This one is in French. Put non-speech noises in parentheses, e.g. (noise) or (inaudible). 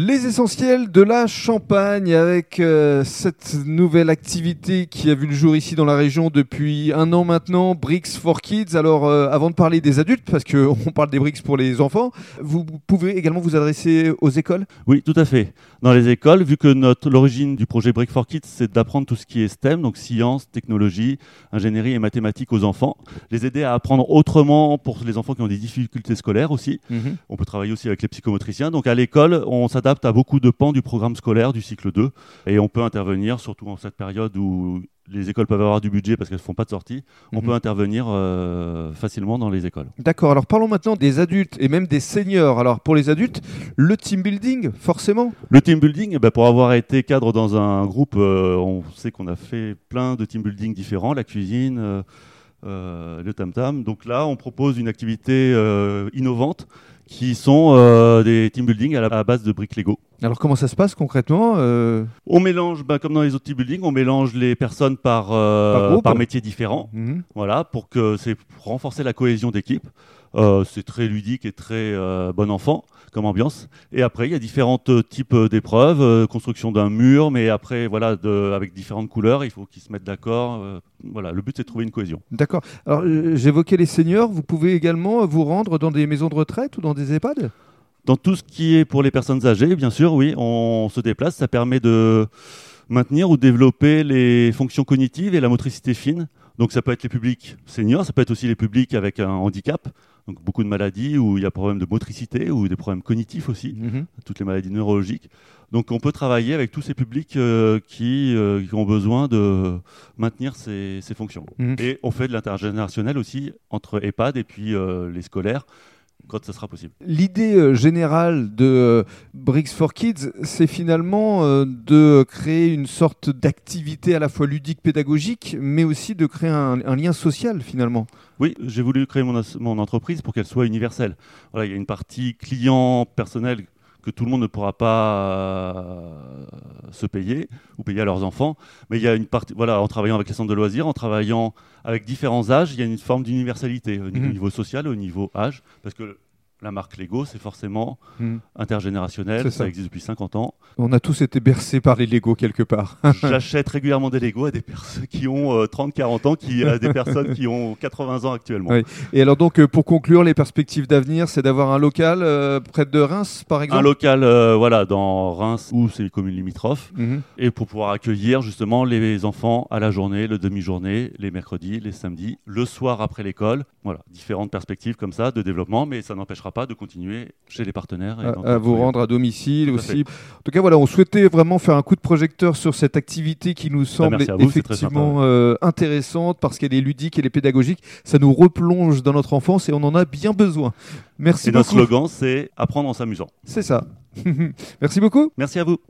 Les essentiels de la Champagne avec euh, cette nouvelle activité qui a vu le jour ici dans la région depuis un an maintenant, Bricks for Kids. Alors euh, avant de parler des adultes, parce qu'on (laughs) parle des Bricks pour les enfants, vous pouvez également vous adresser aux écoles? Oui, tout à fait. Dans les écoles, vu que notre l'origine du projet Bricks for Kids, c'est d'apprendre tout ce qui est STEM, donc sciences, technologie, ingénierie et mathématiques aux enfants, les aider à apprendre autrement pour les enfants qui ont des difficultés scolaires aussi. Mhm. On peut travailler aussi avec les psychomotriciens. Donc à l'école, on s'adapte à beaucoup de pans du programme scolaire du cycle 2 et on peut intervenir, surtout en cette période où les écoles peuvent avoir du budget parce qu'elles ne font pas de sortie, on Mhm. peut intervenir euh, facilement dans les écoles. D'accord, alors parlons maintenant des adultes et même des seniors. Alors pour les adultes, le team building, forcément? Le team building, eh ben, pour avoir été cadre dans un groupe, euh, on sait qu'on a fait plein de team building différents, la cuisine, euh, le tam-tam. Donc là, on propose une activité innovante qui sont euh, des team building à la à base de briques Lego. Alors comment ça se passe concrètement Euh, On mélange, ben, comme dans les autres team building, on mélange les personnes par, euh, Par par métier différent. mhm. Voilà, pour que c'est pour renforcer la cohésion d'équipe. Euh, c'est très ludique et très euh, bon enfant comme ambiance. Et après, il y a différents euh, types d'épreuves, euh, construction d'un mur, mais après, voilà, de- avec différentes couleurs, il faut qu'ils se mettent d'accord. voilà, le but c'est de trouver une cohésion. D'accord. Alors j'évoquais les seniors, vous pouvez également vous rendre dans des maisons de retraite ou dans des EHPAD? Dans tout ce qui est pour les personnes âgées, bien sûr, oui, on se déplace. Ça permet de maintenir ou développer les fonctions cognitives et la motricité fine. Donc ça peut être les publics seniors, ça peut être aussi les publics avec un handicap, donc beaucoup de maladies où il y a problème de motricité ou des problèmes cognitifs aussi, Mhm. toutes les maladies neurologiques. Donc on peut travailler avec tous ces publics euh, qui, euh, qui ont besoin de maintenir ces, ces fonctions. Mhm. Et on fait de l'intergénérationnel aussi entre EHPAD et puis euh, les scolaires quand ce sera possible. L'idée euh, générale de euh, Bricks for Kids, c'est finalement euh, de créer une sorte d'activité à la fois ludique, pédagogique, mais aussi de créer un, un lien social finalement. Oui, j'ai voulu créer mon, mon entreprise pour qu'elle soit universelle. Voilà, il y a une partie client personnel que tout le monde ne pourra pas se payer ou payer à leurs enfants. Mais il y a une partie, voilà, en travaillant avec les centres de loisirs, en travaillant avec différents âges, il y a une forme d'universalité au niveau, Mhm. au niveau social, au niveau âge, parce que la marque Lego, c'est forcément Mhm. intergénérationnel, ça. ça. existe depuis 50 ans. On a tous été bercés par les Lego quelque part. (laughs) J'achète régulièrement des Lego à des personnes qui ont euh, 30-40 ans, qui, à des personnes qui ont 80 ans actuellement. Oui. Et alors donc euh, pour conclure, les perspectives d'avenir, c'est d'avoir un local euh, près de Reims par exemple? Un local euh, voilà, dans Reims ou c'est les communes limitrophes. Mhm. Et pour pouvoir accueillir justement les enfants à la journée, le demi-journée, les mercredis, les samedis, le soir après l'école. Voilà, différentes perspectives comme ça de développement, mais ça n'empêchera pas de continuer chez les partenaires. et à, vous rendre à domicile Tout à aussi. En tout cas, voilà, on souhaitait vraiment faire un coup de projecteur sur cette activité qui nous semble Bah, vous, très effectivement euh, intéressante parce qu'elle est ludique, elle est pédagogique. Ça nous replonge dans notre enfance et on en a bien besoin. Merci Et notre beaucoup. slogan, c'est apprendre en s'amusant. C'est ça. (laughs) Merci beaucoup. Merci à vous.